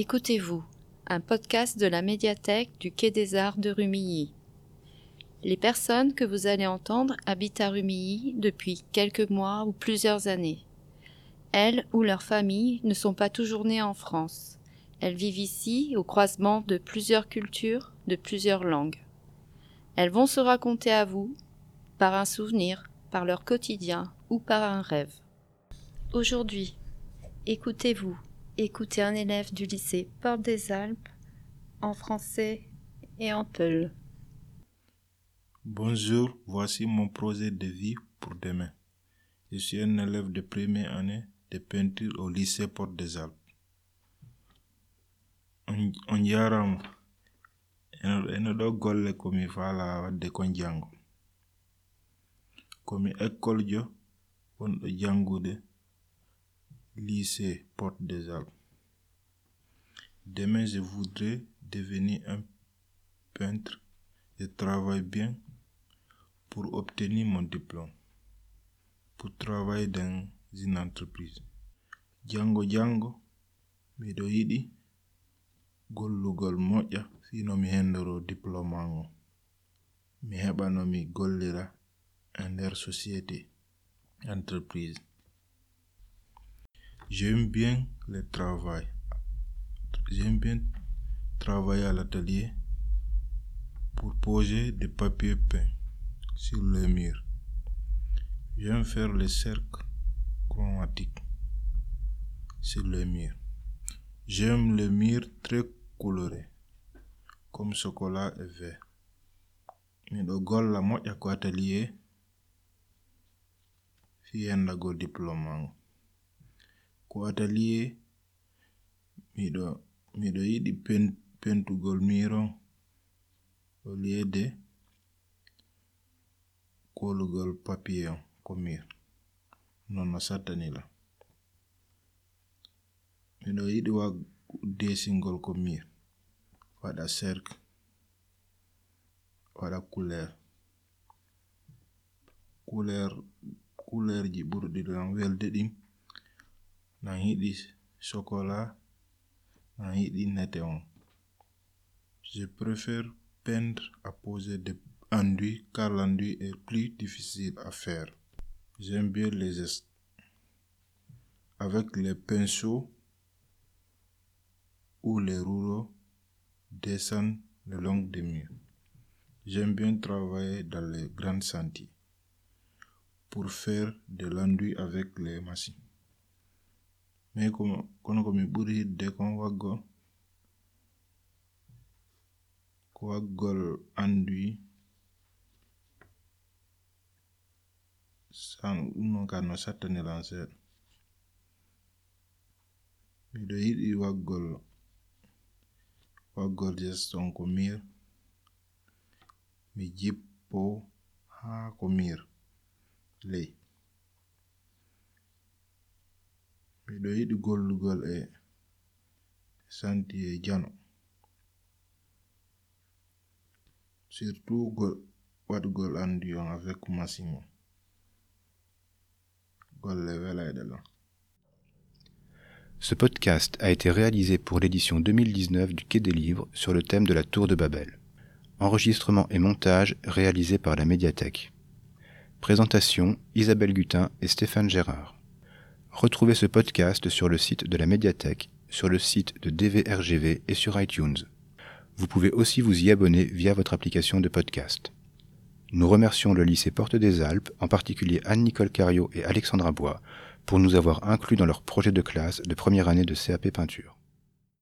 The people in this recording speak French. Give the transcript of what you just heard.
Écoutez-vous, un podcast de la médiathèque du Quai des Arts de Rumilly. Les personnes que vous allez entendre habitent à Rumilly depuis quelques mois ou plusieurs années. Elles ou leurs familles ne sont pas toujours nées en France. Elles vivent ici au croisement de plusieurs cultures, de plusieurs langues. Elles vont se raconter à vous par un souvenir, par leur quotidien ou par un rêve. Aujourd'hui, écoutez-vous, écoutez un élève du lycée Porte des Alpes en français et en peul. Bonjour, voici mon projet de vie pour demain. Je suis un élève de première année de peinture au lycée Porte des Alpes. On golle komi fala wadde kon jango komi école jo wonɗo jangude lycée Porte des Alpes. Demain, je voudrais devenir un peintre. Je travaille bien pour obtenir mon diplôme, pour travailler dans une entreprise. Jango jango, miɗo yiɗi gollugol moƴƴa fino mi hendoro diplôme ango mi heɓano mi gollira e nder société entreprise j'aime bien le travail. J'aime bien travailler à l'atelier pour poser des papiers peints sur le mur. J'aime faire les cercles chromatiques sur le mur. J'aime le mur très coloré comme chocolat et vert. Miɗo golla moƴƴa ko atelier? Fi yendago diplôme ko atelier miɗo yiɗi peentugol miiro au de koolugol papiyon ko mir non no satani la. miɗo yiɗi desingol ko mir waɗa serk, waɗa couleur couleur couleur kuleerji ɓurɗi kan welde ɗin. Nan nan je préfère peindre à poser des enduits car l'enduit est plus difficile à faire. J'aime bien les gestes. Avec les pinceaux ou les rouleaux descendent le long des murs. J'aime bien travailler dans les grands sentiers pour faire de l'enduit avec les machines. me como kono ko mi buri hidde kon waggo ko waggol andui san non ka no satani lance mi do yidi waggol waggol jeston ko mir mi jippo ha ko mir lei e avec Ce podcast a été réalisé pour l'édition 2019 du Quai des Livres sur le thème de la Tour de Babel. Enregistrement et montage réalisé par la médiathèque. Présentation Isabelle Gutin et Stéphane Gérard. Retrouvez ce podcast sur le site de la médiathèque, sur le site de DVRGV et sur iTunes. Vous pouvez aussi vous y abonner via votre application de podcast. Nous remercions le lycée Porte des Alpes, en particulier Anne-Nicole Cario et Alexandra Bois, pour nous avoir inclus dans leur projet de classe de première année de CAP peinture.